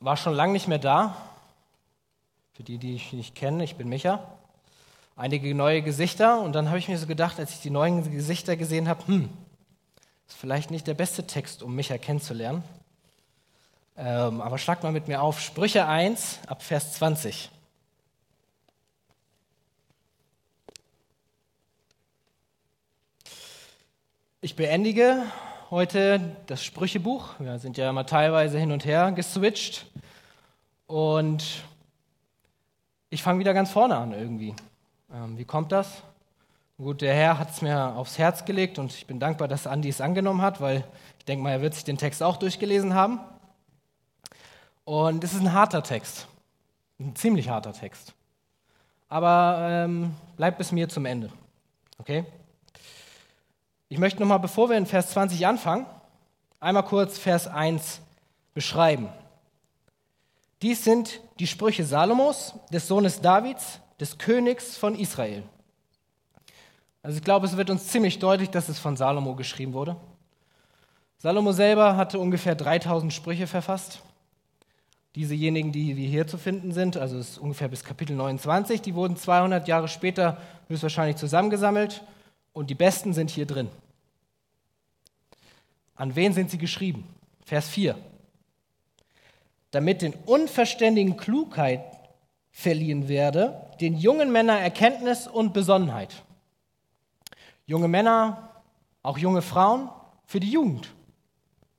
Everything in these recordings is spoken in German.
war schon lange nicht mehr da. Für die, die ich nicht kenne, ich bin Micha. Einige neue Gesichter und dann habe ich mir so gedacht, als ich die neuen Gesichter gesehen habe, hm, ist vielleicht nicht der beste Text, um Micha kennenzulernen. Ähm, aber schlag mal mit mir auf Sprüche 1 ab Vers 20. Ich beendige heute das Sprüchebuch. Wir sind ja immer teilweise hin und her geswitcht. Und ich fange wieder ganz vorne an irgendwie. Ähm, wie kommt das? Gut, der Herr hat es mir aufs Herz gelegt und ich bin dankbar, dass Andi es angenommen hat, weil ich denke mal, er wird sich den Text auch durchgelesen haben. Und es ist ein harter Text, ein ziemlich harter Text. Aber ähm, bleibt bis mir zum Ende. Okay? Ich möchte nochmal, bevor wir in Vers 20 anfangen, einmal kurz Vers 1 beschreiben. Dies sind die Sprüche Salomos, des Sohnes Davids, des Königs von Israel. Also ich glaube, es wird uns ziemlich deutlich, dass es von Salomo geschrieben wurde. Salomo selber hatte ungefähr 3000 Sprüche verfasst. Diesejenigen, die hier zu finden sind, also es ist ungefähr bis Kapitel 29, die wurden 200 Jahre später höchstwahrscheinlich zusammengesammelt und die besten sind hier drin. An wen sind sie geschrieben? Vers 4. Damit den Unverständigen Klugheit verliehen werde, den jungen Männern Erkenntnis und Besonnenheit. Junge Männer, auch junge Frauen, für die Jugend.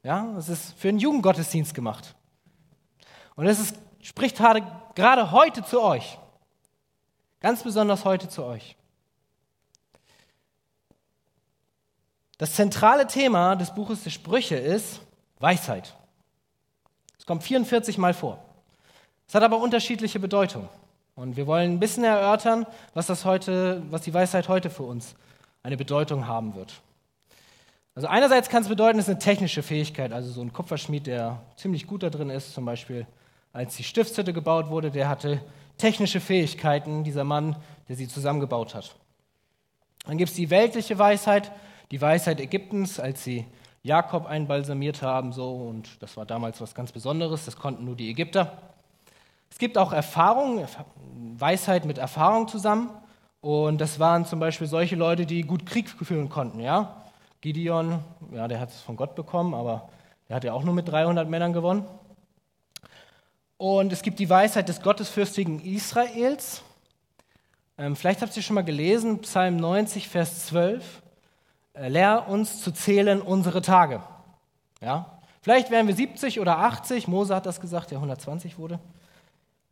Ja, das ist für einen Jugendgottesdienst gemacht. Und es ist, spricht gerade heute zu euch. Ganz besonders heute zu euch. Das zentrale Thema des Buches der Sprüche ist Weisheit. Es kommt 44 Mal vor. Es hat aber unterschiedliche Bedeutungen. Und wir wollen ein bisschen erörtern, was, das heute, was die Weisheit heute für uns eine Bedeutung haben wird. Also einerseits kann es bedeuten, es ist eine technische Fähigkeit, also so ein Kupferschmied, der ziemlich gut da drin ist, zum Beispiel als die Stiftshütte gebaut wurde, der hatte technische Fähigkeiten, dieser Mann, der sie zusammengebaut hat. Dann gibt es die weltliche Weisheit, die Weisheit Ägyptens, als sie Jakob einbalsamiert haben, so, und das war damals was ganz Besonderes, das konnten nur die Ägypter. Es gibt auch Erfahrung, Weisheit mit Erfahrung zusammen, und das waren zum Beispiel solche Leute, die gut Krieg führen konnten, ja. Gideon, ja, der hat es von Gott bekommen, aber der hat ja auch nur mit 300 Männern gewonnen. Und es gibt die Weisheit des Gottesfürstigen Israels. Ähm, vielleicht habt ihr schon mal gelesen, Psalm 90, Vers 12. Äh, lehr uns zu zählen unsere Tage. Ja? Vielleicht wären wir 70 oder 80, Mose hat das gesagt, der 120 wurde.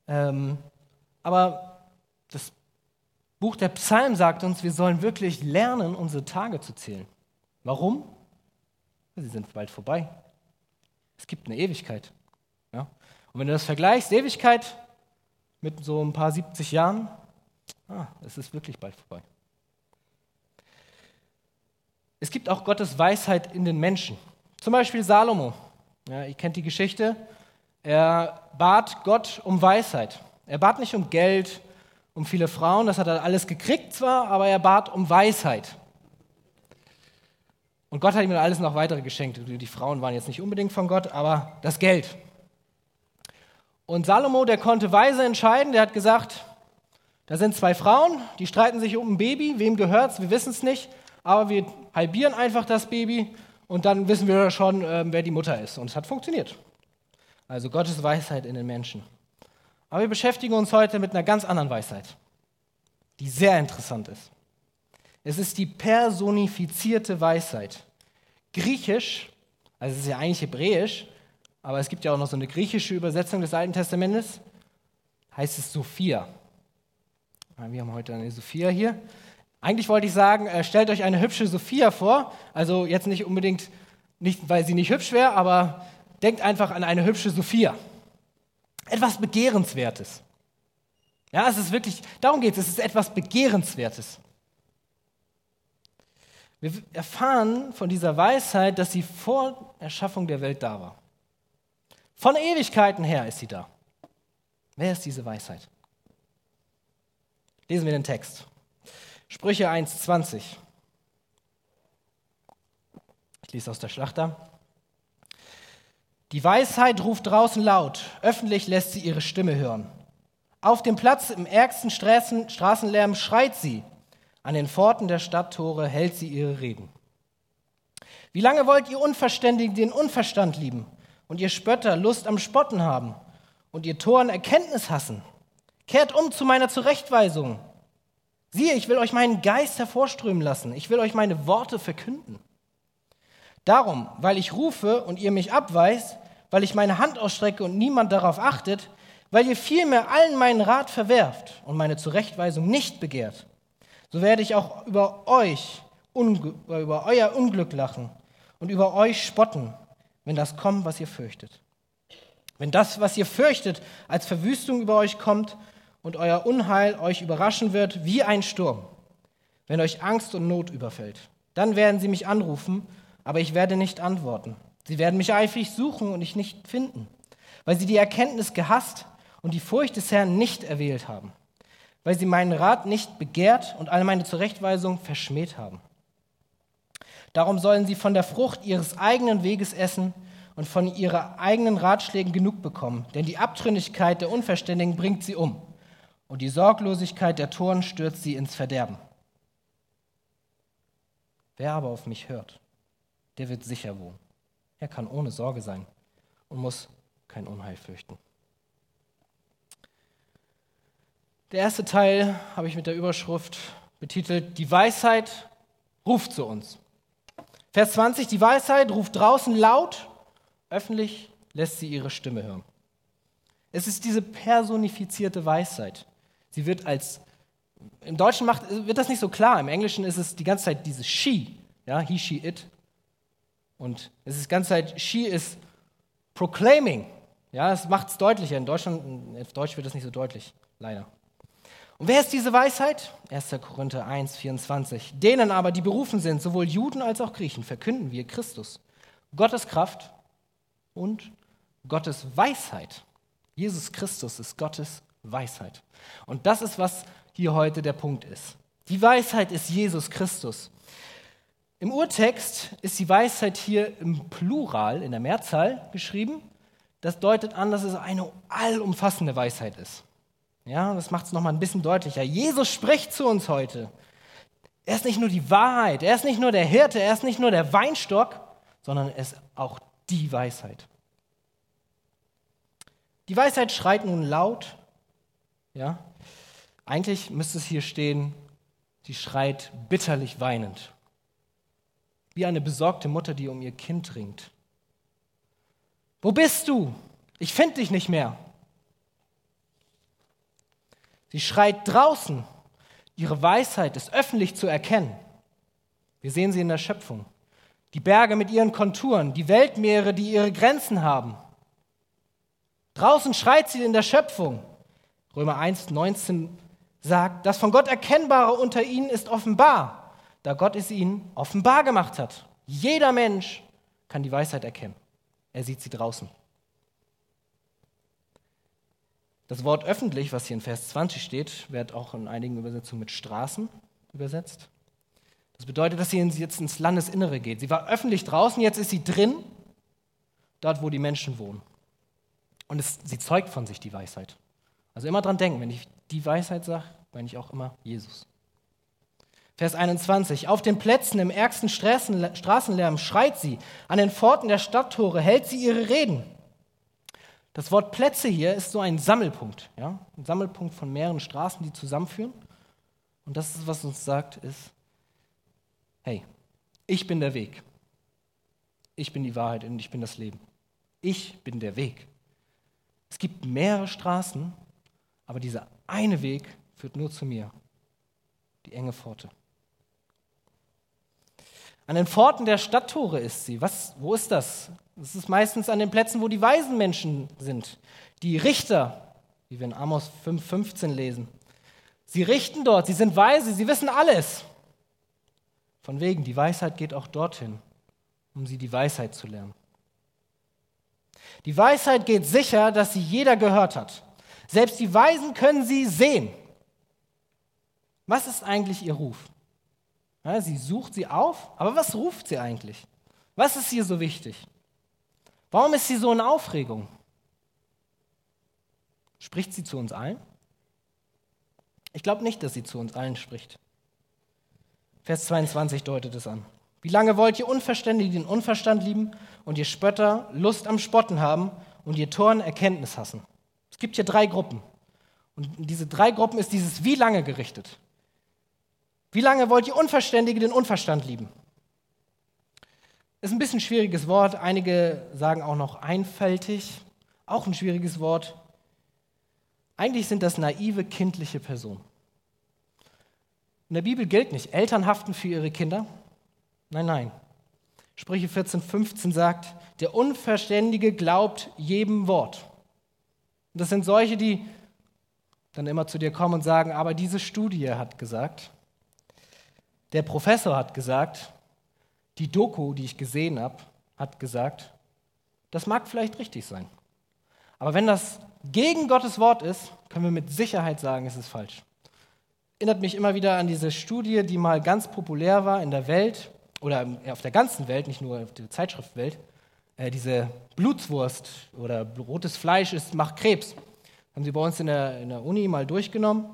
Ähm, aber das Buch der Psalm sagt uns, wir sollen wirklich lernen, unsere Tage zu zählen. Warum? Sie sind bald vorbei. Es gibt eine Ewigkeit. Ja? Und wenn du das vergleichst, Ewigkeit mit so ein paar 70 Jahren, ah, es ist wirklich bald vorbei. Es gibt auch Gottes Weisheit in den Menschen. Zum Beispiel Salomo. Ja, ihr kennt die Geschichte. Er bat Gott um Weisheit. Er bat nicht um Geld, um viele Frauen, das hat er alles gekriegt zwar, aber er bat um Weisheit. Und Gott hat ihm dann alles noch weitere geschenkt. Die Frauen waren jetzt nicht unbedingt von Gott, aber das Geld. Und Salomo, der konnte weise entscheiden, der hat gesagt, da sind zwei Frauen, die streiten sich um ein Baby, wem gehört's, wir wissen es nicht, aber wir halbieren einfach das Baby und dann wissen wir schon, ähm, wer die Mutter ist. Und es hat funktioniert. Also Gottes Weisheit in den Menschen. Aber wir beschäftigen uns heute mit einer ganz anderen Weisheit, die sehr interessant ist. Es ist die personifizierte Weisheit. Griechisch, also es ist ja eigentlich hebräisch, aber es gibt ja auch noch so eine griechische Übersetzung des Alten Testamentes, heißt es Sophia. Wir haben heute eine Sophia hier. Eigentlich wollte ich sagen, äh, stellt euch eine hübsche Sophia vor. Also jetzt nicht unbedingt, nicht, weil sie nicht hübsch wäre, aber denkt einfach an eine hübsche Sophia. Etwas Begehrenswertes. Ja, es ist wirklich, darum geht es, es ist etwas Begehrenswertes. Wir erfahren von dieser Weisheit, dass sie vor Erschaffung der Welt da war. Von Ewigkeiten her ist sie da. Wer ist diese Weisheit? Lesen wir den Text. Sprüche 1,20. Ich lese aus der Schlachter. Die Weisheit ruft draußen laut, öffentlich lässt sie ihre Stimme hören. Auf dem Platz im ärgsten Straßen, Straßenlärm schreit sie, an den Pforten der Stadttore hält sie ihre Reden. Wie lange wollt ihr Unverständigen den Unverstand lieben und ihr Spötter Lust am Spotten haben und ihr Toren Erkenntnis hassen? Kehrt um zu meiner Zurechtweisung. Siehe, ich will euch meinen Geist hervorströmen lassen, ich will euch meine Worte verkünden. Darum, weil ich rufe und ihr mich abweist, weil ich meine Hand ausstrecke und niemand darauf achtet, weil ihr vielmehr allen meinen Rat verwerft und meine Zurechtweisung nicht begehrt, so werde ich auch über euch, über euer Unglück lachen und über euch spotten, wenn das kommt, was ihr fürchtet. Wenn das, was ihr fürchtet, als Verwüstung über euch kommt und euer Unheil euch überraschen wird wie ein Sturm, wenn euch Angst und Not überfällt, dann werden sie mich anrufen aber ich werde nicht antworten. Sie werden mich eifrig suchen und ich nicht finden, weil sie die Erkenntnis gehasst und die Furcht des Herrn nicht erwählt haben, weil sie meinen Rat nicht begehrt und alle meine Zurechtweisung verschmäht haben. Darum sollen sie von der Frucht ihres eigenen Weges essen und von ihren eigenen Ratschlägen genug bekommen, denn die Abtrünnigkeit der Unverständigen bringt sie um und die Sorglosigkeit der Toren stürzt sie ins Verderben. Wer aber auf mich hört der wird sicher wohnen. Er kann ohne Sorge sein und muss kein Unheil fürchten. Der erste Teil habe ich mit der Überschrift betitelt, die Weisheit ruft zu uns. Vers 20, die Weisheit ruft draußen laut, öffentlich lässt sie ihre Stimme hören. Es ist diese personifizierte Weisheit. Sie wird als, im Deutschen macht, wird das nicht so klar, im Englischen ist es die ganze Zeit dieses she, ja, he, she, it, und es ist die ganze Zeit, she is proclaiming. Ja, das macht es deutlicher. In Deutschland, in Deutsch wird das nicht so deutlich, leider. Und wer ist diese Weisheit? 1. Korinther 1, 24. Denen aber, die berufen sind, sowohl Juden als auch Griechen, verkünden wir Christus. Gottes Kraft und Gottes Weisheit. Jesus Christus ist Gottes Weisheit. Und das ist, was hier heute der Punkt ist. Die Weisheit ist Jesus Christus. Im Urtext ist die Weisheit hier im Plural, in der Mehrzahl geschrieben. Das deutet an, dass es eine allumfassende Weisheit ist. Ja, das macht es nochmal ein bisschen deutlicher. Jesus spricht zu uns heute. Er ist nicht nur die Wahrheit, er ist nicht nur der Hirte, er ist nicht nur der Weinstock, sondern er ist auch die Weisheit. Die Weisheit schreit nun laut. Ja, eigentlich müsste es hier stehen, sie schreit bitterlich weinend wie eine besorgte Mutter, die um ihr Kind ringt. Wo bist du? Ich finde dich nicht mehr. Sie schreit draußen. Ihre Weisheit ist öffentlich zu erkennen. Wir sehen sie in der Schöpfung. Die Berge mit ihren Konturen, die Weltmeere, die ihre Grenzen haben. Draußen schreit sie in der Schöpfung. Römer 1, 19 sagt, das von Gott Erkennbare unter ihnen ist offenbar da Gott es ihnen offenbar gemacht hat. Jeder Mensch kann die Weisheit erkennen. Er sieht sie draußen. Das Wort öffentlich, was hier in Vers 20 steht, wird auch in einigen Übersetzungen mit Straßen übersetzt. Das bedeutet, dass sie jetzt ins Landesinnere geht. Sie war öffentlich draußen, jetzt ist sie drin, dort, wo die Menschen wohnen. Und es, sie zeugt von sich die Weisheit. Also immer dran denken, wenn ich die Weisheit sage, meine ich auch immer Jesus. Vers 21. Auf den Plätzen im ärgsten Straßenlärm schreit sie, an den Pforten der Stadttore hält sie ihre Reden. Das Wort Plätze hier ist so ein Sammelpunkt, ja? ein Sammelpunkt von mehreren Straßen, die zusammenführen. Und das ist, was uns sagt, ist, hey, ich bin der Weg. Ich bin die Wahrheit und ich bin das Leben. Ich bin der Weg. Es gibt mehrere Straßen, aber dieser eine Weg führt nur zu mir, die enge Pforte. An den Pforten der Stadttore ist sie. Was, wo ist das? Das ist meistens an den Plätzen, wo die weisen Menschen sind. Die Richter, wie wir in Amos 5,15 lesen. Sie richten dort, sie sind weise, sie wissen alles. Von wegen, die Weisheit geht auch dorthin, um sie die Weisheit zu lernen. Die Weisheit geht sicher, dass sie jeder gehört hat. Selbst die Weisen können sie sehen. Was ist eigentlich ihr Ruf? Ja, sie sucht sie auf, aber was ruft sie eigentlich? Was ist hier so wichtig? Warum ist sie so in Aufregung? Spricht sie zu uns allen? Ich glaube nicht, dass sie zu uns allen spricht. Vers 22 deutet es an. Wie lange wollt ihr Unverständige den Unverstand lieben und ihr Spötter Lust am Spotten haben und ihr Toren Erkenntnis hassen? Es gibt hier drei Gruppen. Und in diese drei Gruppen ist dieses Wie lange gerichtet. Wie lange wollt ihr Unverständige den Unverstand lieben? Ist ein bisschen ein schwieriges Wort. Einige sagen auch noch einfältig. Auch ein schwieriges Wort. Eigentlich sind das naive, kindliche Personen. In der Bibel gilt nicht, Eltern haften für ihre Kinder. Nein, nein. Sprüche 14, 15 sagt, der Unverständige glaubt jedem Wort. Und das sind solche, die dann immer zu dir kommen und sagen, aber diese Studie hat gesagt, der Professor hat gesagt, die Doku, die ich gesehen habe, hat gesagt, das mag vielleicht richtig sein. Aber wenn das gegen Gottes Wort ist, können wir mit Sicherheit sagen, es ist falsch. Erinnert mich immer wieder an diese Studie, die mal ganz populär war in der Welt oder auf der ganzen Welt, nicht nur auf der Zeitschriftwelt. Äh, diese Blutswurst oder rotes Fleisch ist, macht Krebs. Haben sie bei uns in der, in der Uni mal durchgenommen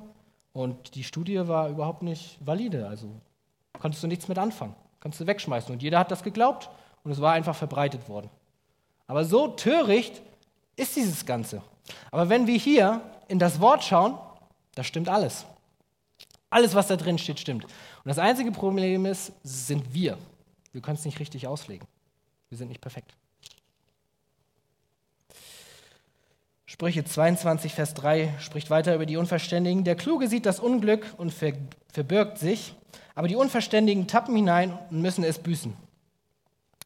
und die Studie war überhaupt nicht valide. Also konntest du nichts mit anfangen. Kannst du wegschmeißen. Und jeder hat das geglaubt und es war einfach verbreitet worden. Aber so töricht ist dieses Ganze. Aber wenn wir hier in das Wort schauen, da stimmt alles. Alles, was da drin steht, stimmt. Und das einzige Problem ist, sind wir. Wir können es nicht richtig auslegen. Wir sind nicht perfekt. Sprüche 22, Vers 3 spricht weiter über die Unverständigen. Der Kluge sieht das Unglück und verbirgt sich, aber die Unverständigen tappen hinein und müssen es büßen.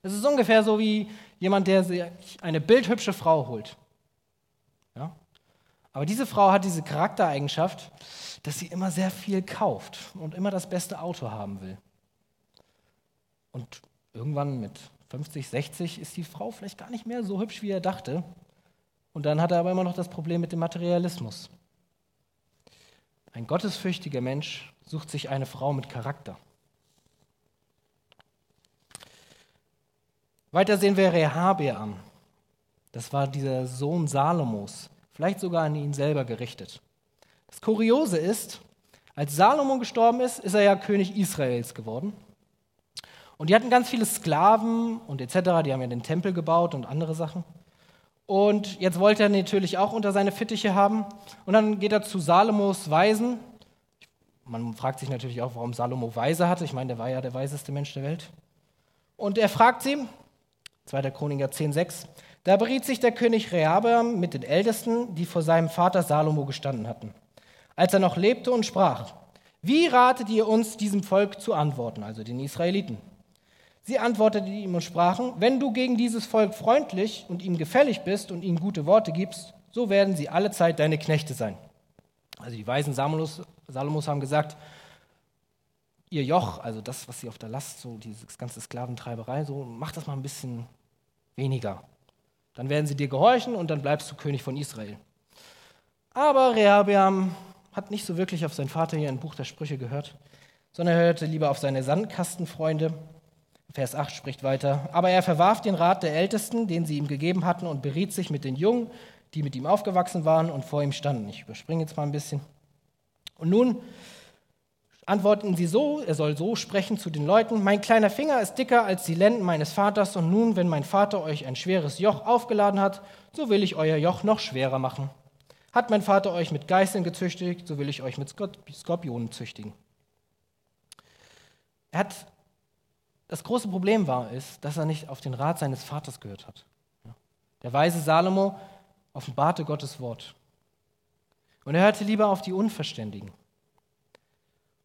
Es ist ungefähr so wie jemand, der sich eine bildhübsche Frau holt. Ja? Aber diese Frau hat diese Charaktereigenschaft, dass sie immer sehr viel kauft und immer das beste Auto haben will. Und irgendwann mit 50, 60 ist die Frau vielleicht gar nicht mehr so hübsch, wie er dachte. Und dann hat er aber immer noch das Problem mit dem Materialismus. Ein gottesfürchtiger Mensch sucht sich eine Frau mit Charakter. Weiter sehen wir Rehabeam. Das war dieser Sohn Salomos, vielleicht sogar an ihn selber gerichtet. Das Kuriose ist, als Salomo gestorben ist, ist er ja König Israels geworden. Und die hatten ganz viele Sklaven und etc., die haben ja den Tempel gebaut und andere Sachen. Und jetzt wollte er natürlich auch unter seine Fittiche haben. Und dann geht er zu Salomos Weisen. Man fragt sich natürlich auch, warum Salomo Weise hatte. Ich meine, der war ja der weiseste Mensch der Welt. Und er fragt sie, 2. Chroniker 10,6, da beriet sich der König Rehabeam mit den Ältesten, die vor seinem Vater Salomo gestanden hatten, als er noch lebte und sprach, wie ratet ihr uns, diesem Volk zu antworten, also den Israeliten? Sie antworteten ihm und sprachen, wenn du gegen dieses Volk freundlich und ihm gefällig bist und ihnen gute Worte gibst, so werden sie alle Zeit deine Knechte sein. Also die Weisen Salomos, Salomos haben gesagt, ihr Joch, also das, was sie auf der Last, so diese ganze Sklaventreiberei, so mach das mal ein bisschen weniger. Dann werden sie dir gehorchen und dann bleibst du König von Israel. Aber Rehabeam hat nicht so wirklich auf seinen Vater hier im Buch der Sprüche gehört, sondern er hörte lieber auf seine Sandkastenfreunde Vers 8 spricht weiter. Aber er verwarf den Rat der Ältesten, den sie ihm gegeben hatten, und beriet sich mit den Jungen, die mit ihm aufgewachsen waren und vor ihm standen. Ich überspringe jetzt mal ein bisschen. Und nun antworten sie so, er soll so sprechen zu den Leuten, mein kleiner Finger ist dicker als die Lenden meines Vaters, und nun, wenn mein Vater euch ein schweres Joch aufgeladen hat, so will ich euer Joch noch schwerer machen. Hat mein Vater euch mit Geißeln gezüchtigt, so will ich euch mit Skorpionen züchtigen. Er hat das große Problem war, ist, dass er nicht auf den Rat seines Vaters gehört hat. Der weise Salomo offenbarte Gottes Wort. Und er hörte lieber auf die Unverständigen.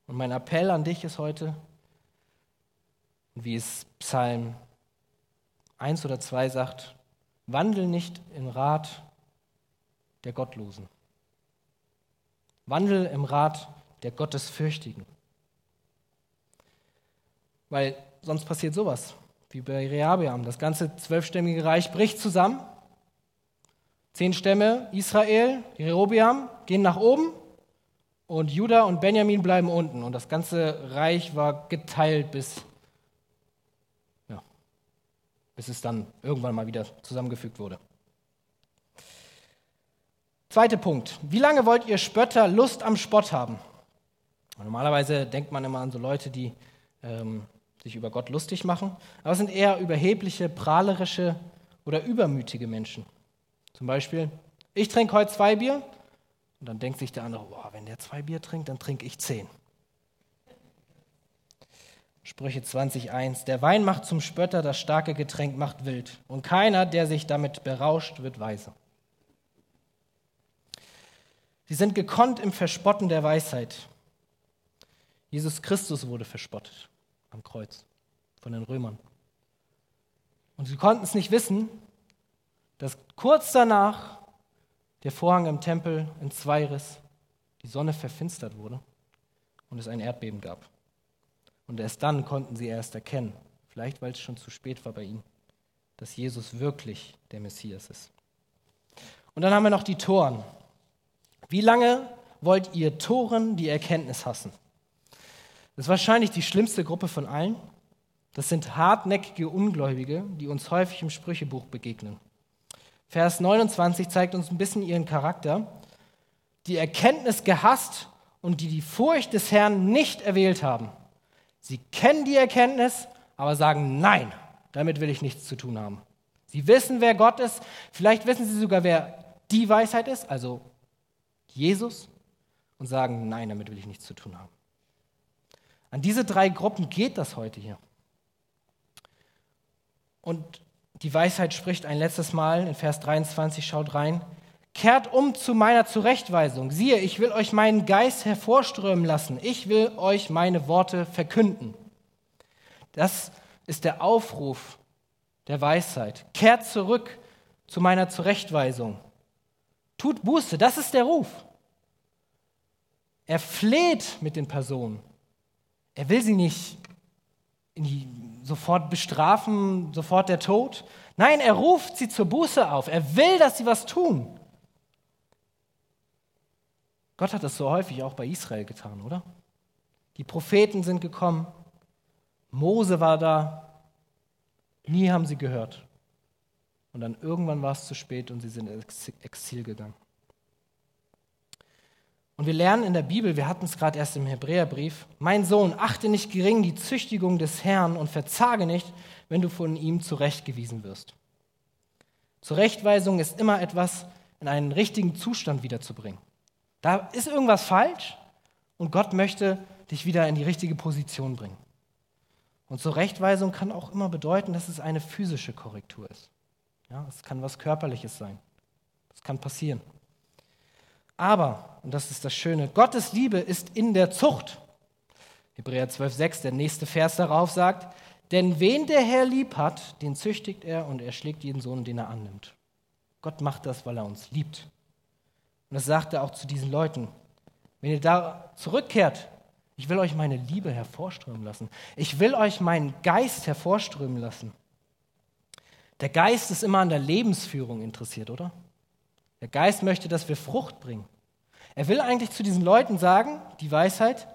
Und mein Appell an dich ist heute, wie es Psalm 1 oder 2 sagt, wandel nicht im Rat der Gottlosen. Wandel im Rat der Gottesfürchtigen. Weil sonst passiert sowas, wie bei Rehabeam. Das ganze zwölfstämmige Reich bricht zusammen. Zehn Stämme Israel, Jerobeam, gehen nach oben und Juda und Benjamin bleiben unten. Und das ganze Reich war geteilt bis, ja, bis es dann irgendwann mal wieder zusammengefügt wurde. Zweiter Punkt. Wie lange wollt ihr Spötter Lust am Spott haben? Normalerweise denkt man immer an so Leute, die ähm, sich über Gott lustig machen, aber es sind eher überhebliche, prahlerische oder übermütige Menschen. Zum Beispiel, ich trinke heute zwei Bier und dann denkt sich der andere, boah, wenn der zwei Bier trinkt, dann trinke ich zehn. Sprüche 20.1. Der Wein macht zum Spötter, das starke Getränk macht wild. Und keiner, der sich damit berauscht, wird weise. Sie sind gekonnt im Verspotten der Weisheit. Jesus Christus wurde verspottet am Kreuz von den Römern. Und sie konnten es nicht wissen, dass kurz danach der Vorhang im Tempel in zwei riss, die Sonne verfinstert wurde und es ein Erdbeben gab. Und erst dann konnten sie erst erkennen, vielleicht weil es schon zu spät war bei ihnen, dass Jesus wirklich der Messias ist. Und dann haben wir noch die Toren. Wie lange wollt ihr Toren die Erkenntnis hassen? Das ist wahrscheinlich die schlimmste Gruppe von allen. Das sind hartnäckige Ungläubige, die uns häufig im Sprüchebuch begegnen. Vers 29 zeigt uns ein bisschen ihren Charakter. Die Erkenntnis gehasst und die die Furcht des Herrn nicht erwählt haben. Sie kennen die Erkenntnis, aber sagen, nein, damit will ich nichts zu tun haben. Sie wissen, wer Gott ist. Vielleicht wissen sie sogar, wer die Weisheit ist, also Jesus, und sagen, nein, damit will ich nichts zu tun haben. An diese drei Gruppen geht das heute hier. Und die Weisheit spricht ein letztes Mal in Vers 23, schaut rein. Kehrt um zu meiner Zurechtweisung. Siehe, ich will euch meinen Geist hervorströmen lassen. Ich will euch meine Worte verkünden. Das ist der Aufruf der Weisheit. Kehrt zurück zu meiner Zurechtweisung. Tut Buße, das ist der Ruf. Er fleht mit den Personen. Er will sie nicht sofort bestrafen, sofort der Tod. Nein, er ruft sie zur Buße auf. Er will, dass sie was tun. Gott hat das so häufig auch bei Israel getan, oder? Die Propheten sind gekommen, Mose war da, nie haben sie gehört. Und dann irgendwann war es zu spät und sie sind ins Exil gegangen. Und wir lernen in der Bibel, wir hatten es gerade erst im Hebräerbrief, mein Sohn, achte nicht gering die Züchtigung des Herrn und verzage nicht, wenn du von ihm zurechtgewiesen wirst. Zurechtweisung ist immer etwas in einen richtigen Zustand wiederzubringen. Da ist irgendwas falsch und Gott möchte dich wieder in die richtige Position bringen. Und Zurechtweisung kann auch immer bedeuten, dass es eine physische Korrektur ist. Ja, es kann was Körperliches sein. Das kann passieren. Aber, und das ist das Schöne, Gottes Liebe ist in der Zucht. Hebräer 12,6, der nächste Vers darauf sagt, denn wen der Herr lieb hat, den züchtigt er und er schlägt jeden Sohn, den er annimmt. Gott macht das, weil er uns liebt. Und das sagt er auch zu diesen Leuten. Wenn ihr da zurückkehrt, ich will euch meine Liebe hervorströmen lassen. Ich will euch meinen Geist hervorströmen lassen. Der Geist ist immer an der Lebensführung interessiert, oder? Der Geist möchte, dass wir Frucht bringen. Er will eigentlich zu diesen Leuten sagen, die Weisheit,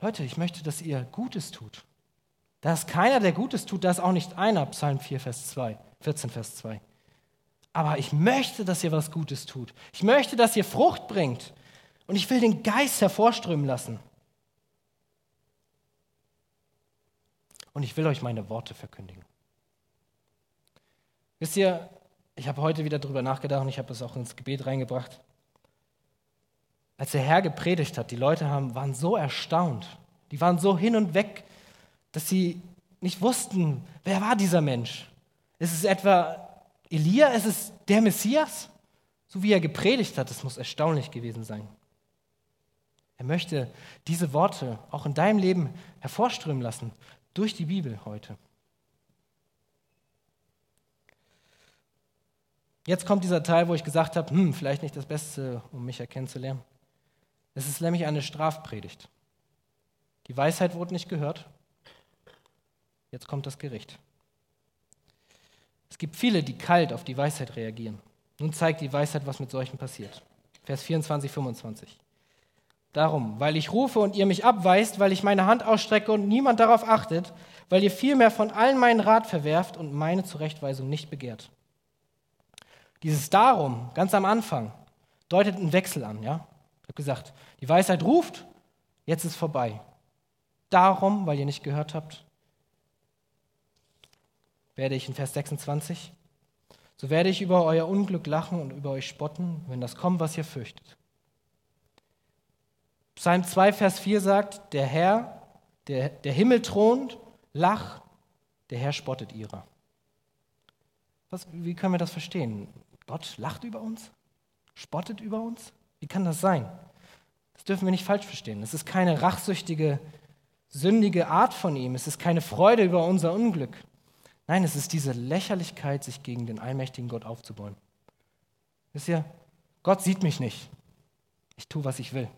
Leute, ich möchte, dass ihr Gutes tut. Da ist keiner, der Gutes tut, da ist auch nicht einer, Psalm 4, Vers 2, 14, Vers 2 aber ich möchte, dass ihr was Gutes tut. Ich möchte, dass ihr Frucht bringt. Und ich will den Geist hervorströmen lassen. Und ich will euch meine Worte verkündigen. Wisst ihr, ich habe heute wieder darüber nachgedacht und ich habe es auch ins Gebet reingebracht. Als der Herr gepredigt hat, die Leute haben, waren so erstaunt. Die waren so hin und weg, dass sie nicht wussten, wer war dieser Mensch. Ist es etwa Elia, ist es der Messias? So wie er gepredigt hat, das muss erstaunlich gewesen sein. Er möchte diese Worte auch in deinem Leben hervorströmen lassen, durch die Bibel heute. Jetzt kommt dieser Teil, wo ich gesagt habe, hm, vielleicht nicht das Beste, um mich erkennen zu lernen. Es ist nämlich eine Strafpredigt. Die Weisheit wurde nicht gehört. Jetzt kommt das Gericht. Es gibt viele, die kalt auf die Weisheit reagieren. Nun zeigt die Weisheit, was mit solchen passiert. Vers 24, 25. Darum, weil ich rufe und ihr mich abweist, weil ich meine Hand ausstrecke und niemand darauf achtet, weil ihr vielmehr von allen meinen Rat verwerft und meine Zurechtweisung nicht begehrt. Dieses Darum, ganz am Anfang, deutet einen Wechsel an. Ja? Ich habe gesagt, die Weisheit ruft, jetzt ist vorbei. Darum, weil ihr nicht gehört habt, werde ich in Vers 26, so werde ich über euer Unglück lachen und über euch spotten, wenn das kommt, was ihr fürchtet. Psalm 2, Vers 4 sagt, der Herr, der, der Himmel thront, lacht, der Herr spottet ihrer. Was, wie können wir das verstehen? Gott lacht über uns? Spottet über uns? Wie kann das sein? Das dürfen wir nicht falsch verstehen. Es ist keine rachsüchtige, sündige Art von ihm. Es ist keine Freude über unser Unglück. Nein, es ist diese Lächerlichkeit, sich gegen den allmächtigen Gott aufzubauen. Wisst ihr, Gott sieht mich nicht. Ich tue, was ich will.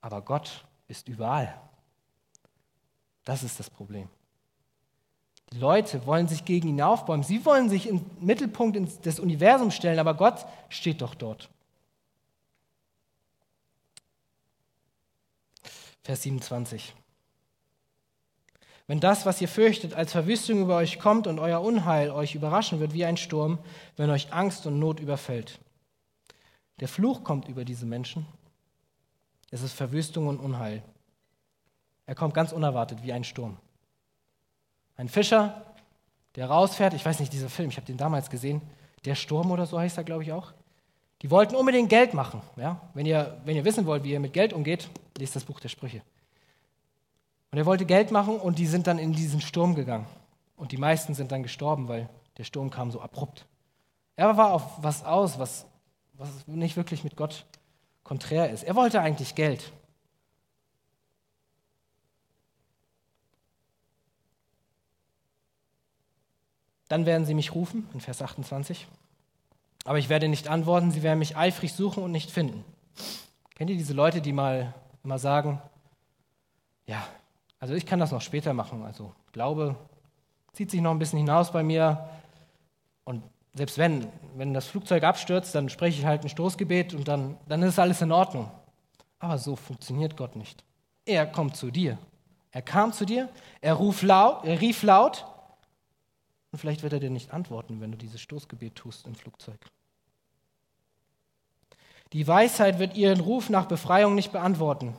Aber Gott ist überall. Das ist das Problem. Die Leute wollen sich gegen ihn aufbäumen. Sie wollen sich im Mittelpunkt des Universums stellen, aber Gott steht doch dort. Vers 27. Wenn das, was ihr fürchtet, als Verwüstung über euch kommt und euer Unheil euch überraschen wird wie ein Sturm, wenn euch Angst und Not überfällt. Der Fluch kommt über diese Menschen. Es ist Verwüstung und Unheil. Er kommt ganz unerwartet wie ein Sturm. Ein Fischer, der rausfährt, ich weiß nicht, dieser Film, ich habe den damals gesehen, der Sturm oder so heißt er, glaube ich, auch. Die wollten unbedingt Geld machen. Ja? Wenn, ihr, wenn ihr wissen wollt, wie ihr mit Geld umgeht, lest das Buch der Sprüche. Und er wollte Geld machen und die sind dann in diesen Sturm gegangen. Und die meisten sind dann gestorben, weil der Sturm kam so abrupt. Er war auf was aus, was, was nicht wirklich mit Gott konträr ist. Er wollte eigentlich Geld. Dann werden sie mich rufen, in Vers 28. Aber ich werde nicht antworten, sie werden mich eifrig suchen und nicht finden. Kennt ihr diese Leute, die mal immer sagen, ja, also ich kann das noch später machen. Also Glaube zieht sich noch ein bisschen hinaus bei mir. Und selbst wenn, wenn das Flugzeug abstürzt, dann spreche ich halt ein Stoßgebet und dann, dann ist alles in Ordnung. Aber so funktioniert Gott nicht. Er kommt zu dir. Er kam zu dir, er, ruf laut, er rief laut und vielleicht wird er dir nicht antworten, wenn du dieses Stoßgebet tust im Flugzeug. Die Weisheit wird ihren Ruf nach Befreiung nicht beantworten.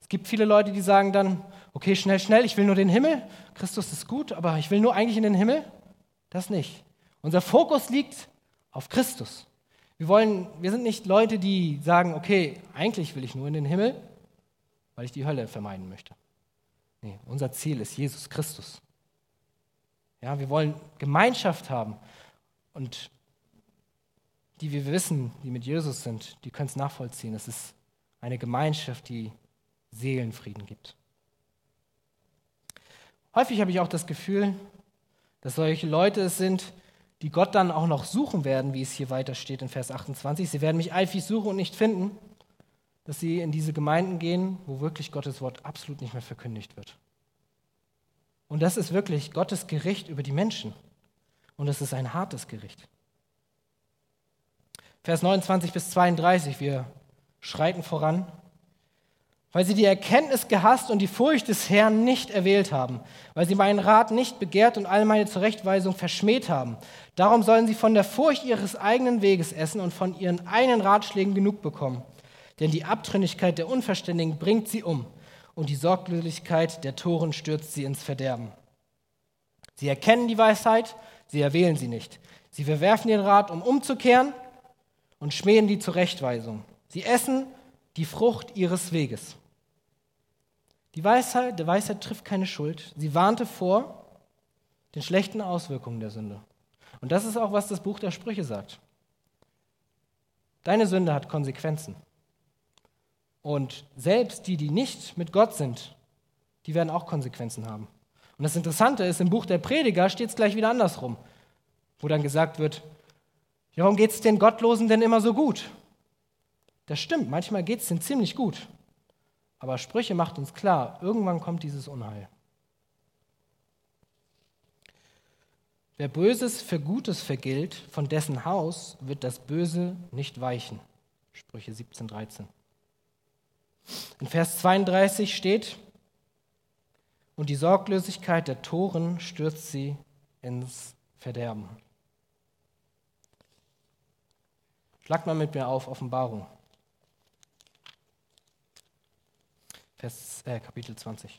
Es gibt viele Leute, die sagen dann, okay, schnell, schnell, ich will nur den Himmel. Christus ist gut, aber ich will nur eigentlich in den Himmel. Das nicht. Unser Fokus liegt auf Christus. Wir, wollen, wir sind nicht Leute, die sagen, okay, eigentlich will ich nur in den Himmel, weil ich die Hölle vermeiden möchte. Nee, unser Ziel ist Jesus Christus. Ja, wir wollen Gemeinschaft haben. Und die wir wissen, die mit Jesus sind, die können es nachvollziehen. Es ist eine Gemeinschaft, die Seelenfrieden gibt. Häufig habe ich auch das Gefühl, dass solche Leute es sind, die Gott dann auch noch suchen werden, wie es hier weiter steht in Vers 28. Sie werden mich eifrig suchen und nicht finden, dass sie in diese Gemeinden gehen, wo wirklich Gottes Wort absolut nicht mehr verkündigt wird. Und das ist wirklich Gottes Gericht über die Menschen. Und es ist ein hartes Gericht. Vers 29 bis 32, wir schreiten voran weil sie die Erkenntnis gehasst und die Furcht des Herrn nicht erwählt haben, weil sie meinen Rat nicht begehrt und all meine Zurechtweisung verschmäht haben. Darum sollen sie von der Furcht ihres eigenen Weges essen und von ihren eigenen Ratschlägen genug bekommen. Denn die Abtrünnigkeit der Unverständigen bringt sie um und die Sorglosigkeit der Toren stürzt sie ins Verderben. Sie erkennen die Weisheit, sie erwählen sie nicht. Sie verwerfen den Rat, um umzukehren und schmähen die Zurechtweisung. Sie essen die Frucht ihres Weges. Die Weisheit, der Weisheit trifft keine Schuld. Sie warnte vor den schlechten Auswirkungen der Sünde. Und das ist auch, was das Buch der Sprüche sagt. Deine Sünde hat Konsequenzen. Und selbst die, die nicht mit Gott sind, die werden auch Konsequenzen haben. Und das Interessante ist, im Buch der Prediger steht es gleich wieder andersrum, wo dann gesagt wird, warum geht es den Gottlosen denn immer so gut? Das stimmt, manchmal geht es denen ziemlich gut. Aber Sprüche macht uns klar, irgendwann kommt dieses Unheil. Wer Böses für Gutes vergilt, von dessen Haus wird das Böse nicht weichen. Sprüche 17, 13. In Vers 32 steht, und die Sorglosigkeit der Toren stürzt sie ins Verderben. Schlag mal mit mir auf Offenbarung. Vers, äh, Kapitel 20.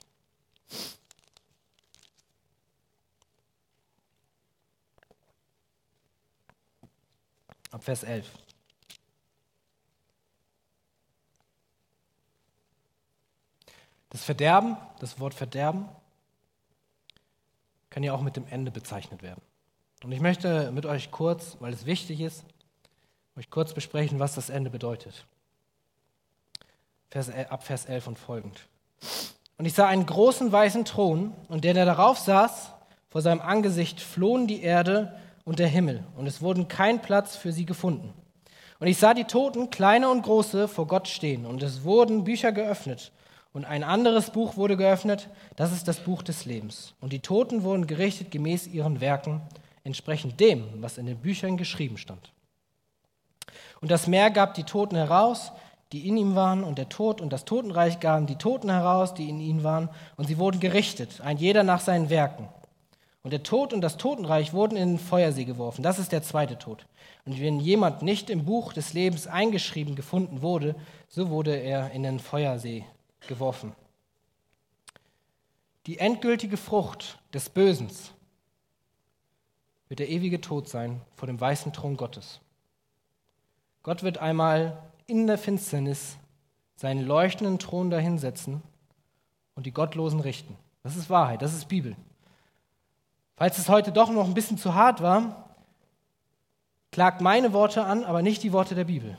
Ab Vers 11. Das Verderben, das Wort Verderben, kann ja auch mit dem Ende bezeichnet werden. Und ich möchte mit euch kurz, weil es wichtig ist, euch kurz besprechen, was das Ende bedeutet. Vers, ab Vers 11 und folgend. Und ich sah einen großen weißen Thron, und der, der darauf saß, vor seinem Angesicht flohen die Erde und der Himmel, und es wurden kein Platz für sie gefunden. Und ich sah die Toten, kleine und große, vor Gott stehen, und es wurden Bücher geöffnet, und ein anderes Buch wurde geöffnet, das ist das Buch des Lebens. Und die Toten wurden gerichtet gemäß ihren Werken, entsprechend dem, was in den Büchern geschrieben stand. Und das Meer gab die Toten heraus, die in ihm waren, und der Tod und das Totenreich gaben die Toten heraus, die in ihnen waren, und sie wurden gerichtet, ein jeder nach seinen Werken. Und der Tod und das Totenreich wurden in den Feuersee geworfen. Das ist der zweite Tod. Und wenn jemand nicht im Buch des Lebens eingeschrieben gefunden wurde, so wurde er in den Feuersee geworfen. Die endgültige Frucht des Bösens wird der ewige Tod sein vor dem weißen Thron Gottes. Gott wird einmal in der Finsternis seinen leuchtenden Thron dahinsetzen und die Gottlosen richten. Das ist Wahrheit, das ist Bibel. Falls es heute doch noch ein bisschen zu hart war, klagt meine Worte an, aber nicht die Worte der Bibel.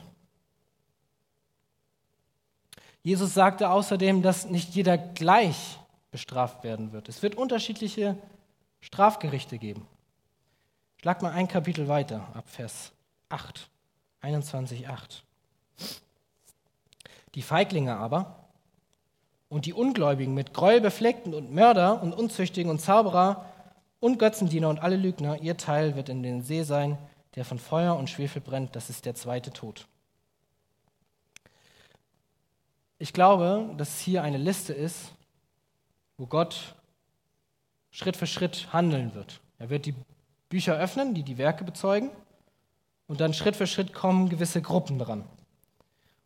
Jesus sagte außerdem, dass nicht jeder gleich bestraft werden wird. Es wird unterschiedliche Strafgerichte geben. Schlag mal ein Kapitel weiter, ab Vers 8. 21,8. Die Feiglinge aber und die Ungläubigen mit Gräuel befleckten und Mörder und Unzüchtigen und Zauberer und Götzendiener und alle Lügner, ihr Teil wird in den See sein, der von Feuer und Schwefel brennt, das ist der zweite Tod. Ich glaube, dass hier eine Liste ist, wo Gott Schritt für Schritt handeln wird. Er wird die Bücher öffnen, die die Werke bezeugen. Und dann Schritt für Schritt kommen gewisse Gruppen dran.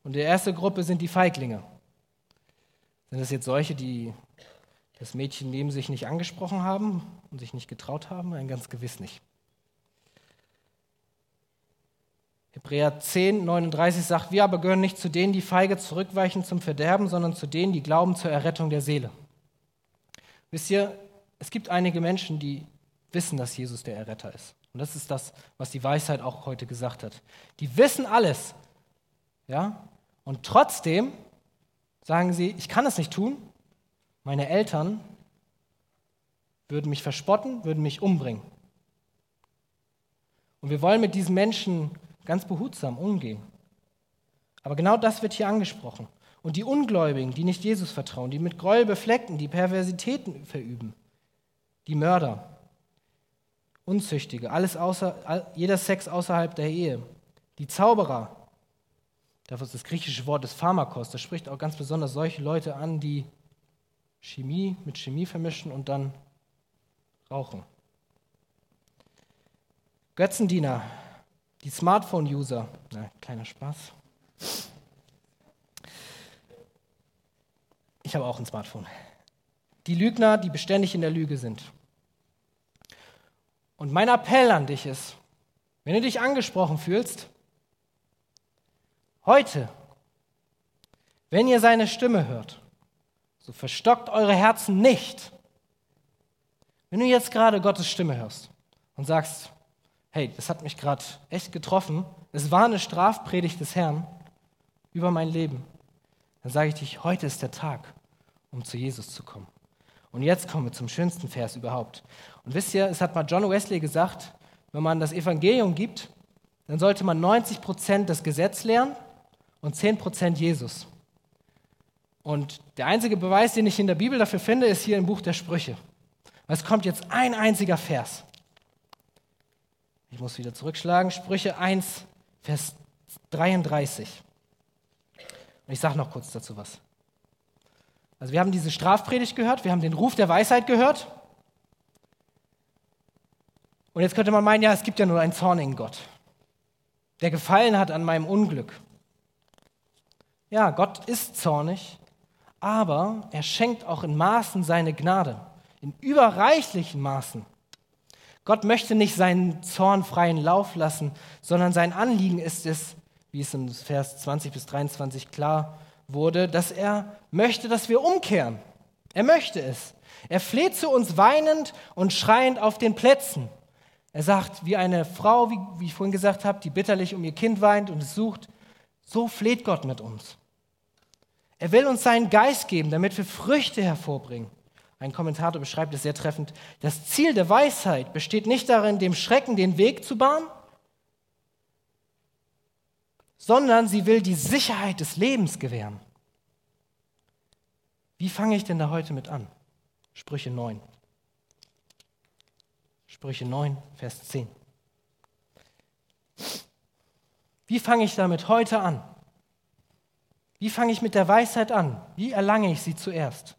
Und die erste Gruppe sind die Feiglinge. Sind es jetzt solche, die das Mädchen neben sich nicht angesprochen haben und sich nicht getraut haben? Nein, ganz gewiss nicht. Hebräer 10, 39 sagt, wir aber gehören nicht zu denen, die feige zurückweichen zum Verderben, sondern zu denen, die glauben zur Errettung der Seele. Wisst ihr, es gibt einige Menschen, die wissen, dass Jesus der Erretter ist. Und das ist das, was die Weisheit auch heute gesagt hat. Die wissen alles. Ja? Und trotzdem sagen sie, ich kann es nicht tun. Meine Eltern würden mich verspotten, würden mich umbringen. Und wir wollen mit diesen Menschen ganz behutsam umgehen. Aber genau das wird hier angesprochen. Und die Ungläubigen, die nicht Jesus vertrauen, die mit Gräuel befleckten, die Perversitäten verüben, die Mörder, Unzüchtige, alles außer, jeder Sex außerhalb der Ehe, die Zauberer, dafür ist das griechische Wort des Pharmakos, das spricht auch ganz besonders solche Leute an, die Chemie mit Chemie vermischen und dann rauchen. Götzendiener, die Smartphone-User, na, kleiner Spaß. Ich habe auch ein Smartphone. Die Lügner, die beständig in der Lüge sind. Und mein Appell an dich ist, wenn du dich angesprochen fühlst, heute, wenn ihr seine Stimme hört, so verstockt eure Herzen nicht. Wenn du jetzt gerade Gottes Stimme hörst und sagst, hey, das hat mich gerade echt getroffen, es war eine Strafpredigt des Herrn über mein Leben, dann sage ich dich, heute ist der Tag, um zu Jesus zu kommen. Und jetzt kommen wir zum schönsten Vers überhaupt. Und wisst ihr, es hat mal John Wesley gesagt, wenn man das Evangelium gibt, dann sollte man 90 Prozent das Gesetz lernen und 10 Prozent Jesus. Und der einzige Beweis, den ich in der Bibel dafür finde, ist hier im Buch der Sprüche. Es kommt jetzt ein einziger Vers. Ich muss wieder zurückschlagen. Sprüche 1, Vers 33. Und ich sage noch kurz dazu was. Also wir haben diese Strafpredigt gehört, wir haben den Ruf der Weisheit gehört. Und jetzt könnte man meinen, ja, es gibt ja nur einen zornigen Gott, der gefallen hat an meinem Unglück. Ja, Gott ist zornig, aber er schenkt auch in Maßen seine Gnade, in überreichlichen Maßen. Gott möchte nicht seinen Zorn freien Lauf lassen, sondern sein Anliegen ist es, wie es in Vers 20 bis 23 klar wurde, dass er möchte, dass wir umkehren. Er möchte es. Er fleht zu uns weinend und schreiend auf den Plätzen. Er sagt, wie eine Frau, wie, wie ich vorhin gesagt habe, die bitterlich um ihr Kind weint und es sucht, so fleht Gott mit uns. Er will uns seinen Geist geben, damit wir Früchte hervorbringen. Ein Kommentator beschreibt es sehr treffend. Das Ziel der Weisheit besteht nicht darin, dem Schrecken den Weg zu bahnen, sondern sie will die Sicherheit des Lebens gewähren. Wie fange ich denn da heute mit an? Sprüche 9. Sprüche 9, Vers 10. Wie fange ich damit heute an? Wie fange ich mit der Weisheit an? Wie erlange ich sie zuerst?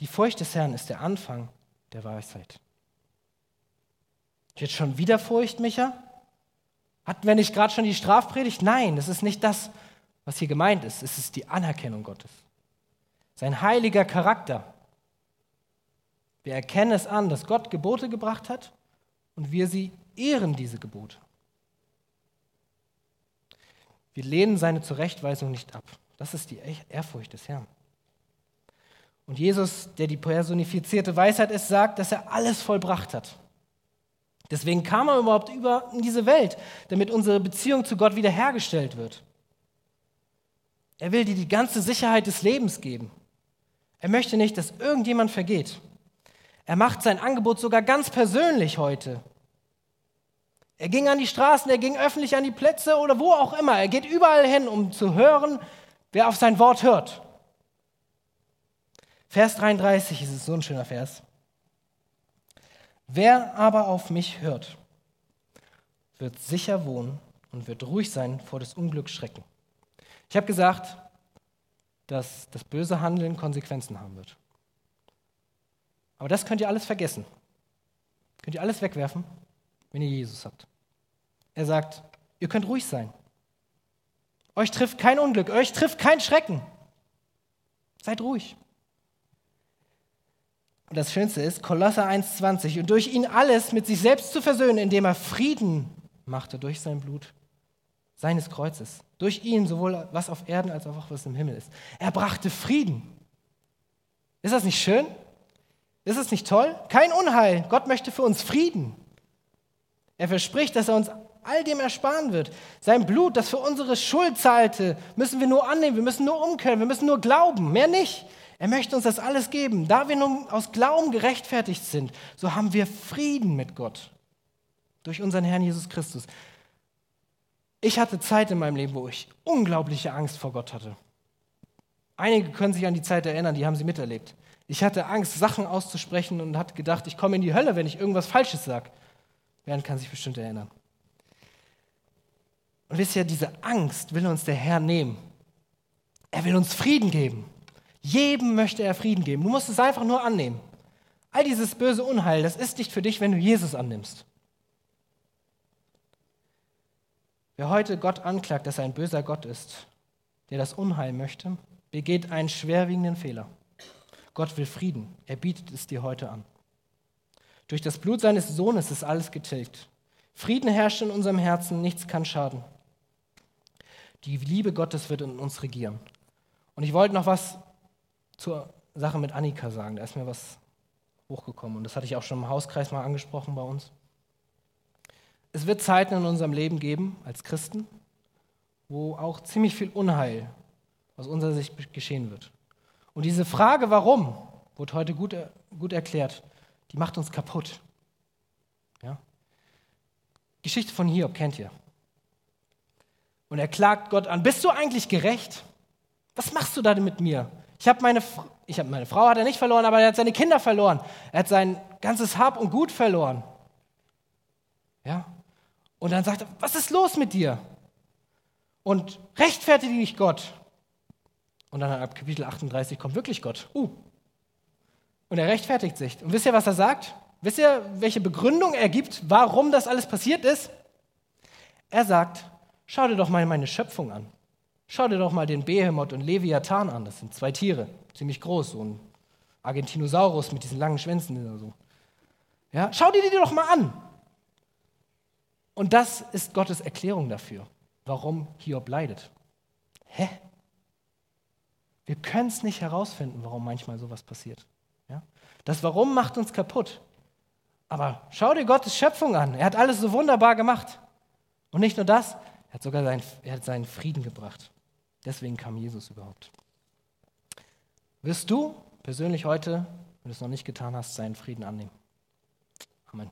Die Furcht des Herrn ist der Anfang der Weisheit. Jetzt schon wieder Furcht, Micha? Hatten wir nicht gerade schon die Strafpredigt? Nein, das ist nicht das, was hier gemeint ist. Es ist die Anerkennung Gottes. Sein heiliger Charakter. Wir erkennen es an, dass Gott Gebote gebracht hat und wir sie ehren, diese Gebote. Wir lehnen seine Zurechtweisung nicht ab. Das ist die Ehrfurcht des Herrn. Und Jesus, der die personifizierte Weisheit ist, sagt, dass er alles vollbracht hat. Deswegen kam er überhaupt über in diese Welt, damit unsere Beziehung zu Gott wiederhergestellt wird. Er will dir die ganze Sicherheit des Lebens geben. Er möchte nicht, dass irgendjemand vergeht. Er macht sein Angebot sogar ganz persönlich heute. Er ging an die Straßen, er ging öffentlich an die Plätze oder wo auch immer. Er geht überall hin, um zu hören, wer auf sein Wort hört. Vers 33 ist es so ein schöner Vers. Wer aber auf mich hört, wird sicher wohnen und wird ruhig sein vor des Unglücks Schrecken. Ich habe gesagt, dass das böse Handeln Konsequenzen haben wird. Aber das könnt ihr alles vergessen. Könnt ihr alles wegwerfen, wenn ihr Jesus habt. Er sagt, ihr könnt ruhig sein. Euch trifft kein Unglück, euch trifft kein Schrecken. Seid ruhig. Und das Schönste ist, Kolosser 1,20, und durch ihn alles mit sich selbst zu versöhnen, indem er Frieden machte durch sein Blut seines Kreuzes. Durch ihn, sowohl was auf Erden als auch was im Himmel ist. Er brachte Frieden. Ist das nicht schön? Ist das nicht toll? Kein Unheil. Gott möchte für uns Frieden. Er verspricht, dass er uns all dem ersparen wird. Sein Blut, das für unsere Schuld zahlte, müssen wir nur annehmen. Wir müssen nur umkehren. Wir müssen nur glauben. Mehr nicht. Er möchte uns das alles geben. Da wir nun aus Glauben gerechtfertigt sind, so haben wir Frieden mit Gott durch unseren Herrn Jesus Christus. Ich hatte Zeit in meinem Leben, wo ich unglaubliche Angst vor Gott hatte. Einige können sich an die Zeit erinnern, die haben sie miterlebt. Ich hatte Angst, Sachen auszusprechen und hatte gedacht, ich komme in die Hölle, wenn ich irgendwas Falsches sage. Bernd kann sich bestimmt erinnern. Und wisst ihr, diese Angst will uns der Herr nehmen. Er will uns Frieden geben. Jedem möchte er Frieden geben. Du musst es einfach nur annehmen. All dieses böse Unheil, das ist nicht für dich, wenn du Jesus annimmst. Wer heute Gott anklagt, dass er ein böser Gott ist, der das Unheil möchte, begeht einen schwerwiegenden Fehler. Gott will Frieden. Er bietet es dir heute an. Durch das Blut seines Sohnes ist alles getilgt. Frieden herrscht in unserem Herzen, nichts kann schaden. Die Liebe Gottes wird in uns regieren. Und ich wollte noch was zur Sache mit Annika sagen. Da ist mir was hochgekommen und das hatte ich auch schon im Hauskreis mal angesprochen bei uns. Es wird Zeiten in unserem Leben geben als Christen, wo auch ziemlich viel Unheil aus unserer Sicht geschehen wird. Und diese Frage, warum, wurde heute gut, gut erklärt, die macht uns kaputt. Ja? Geschichte von Hiob kennt ihr. Und er klagt Gott an, bist du eigentlich gerecht? Was machst du da mit mir? Ich habe meine, hab meine Frau hat er nicht verloren, aber er hat seine Kinder verloren. Er hat sein ganzes Hab und Gut verloren. Ja? Und dann sagt er, was ist los mit dir? Und rechtfertige dich Gott. Und dann ab Kapitel 38 kommt wirklich Gott. Uh. Und er rechtfertigt sich. Und wisst ihr, was er sagt? Wisst ihr, welche Begründung er gibt, warum das alles passiert ist? Er sagt, schau dir doch mal meine Schöpfung an. Schau dir doch mal den Behemoth und Leviathan an. Das sind zwei Tiere, ziemlich groß, so ein Argentinosaurus mit diesen langen Schwänzen oder so. Ja, schau dir die doch mal an. Und das ist Gottes Erklärung dafür, warum Hiob leidet. Hä? Wir können es nicht herausfinden, warum manchmal sowas passiert. Ja? Das Warum macht uns kaputt. Aber schau dir Gottes Schöpfung an. Er hat alles so wunderbar gemacht. Und nicht nur das, er hat sogar seinen, er hat seinen Frieden gebracht. Deswegen kam Jesus überhaupt. Wirst du persönlich heute, wenn du es noch nicht getan hast, seinen Frieden annehmen? Amen.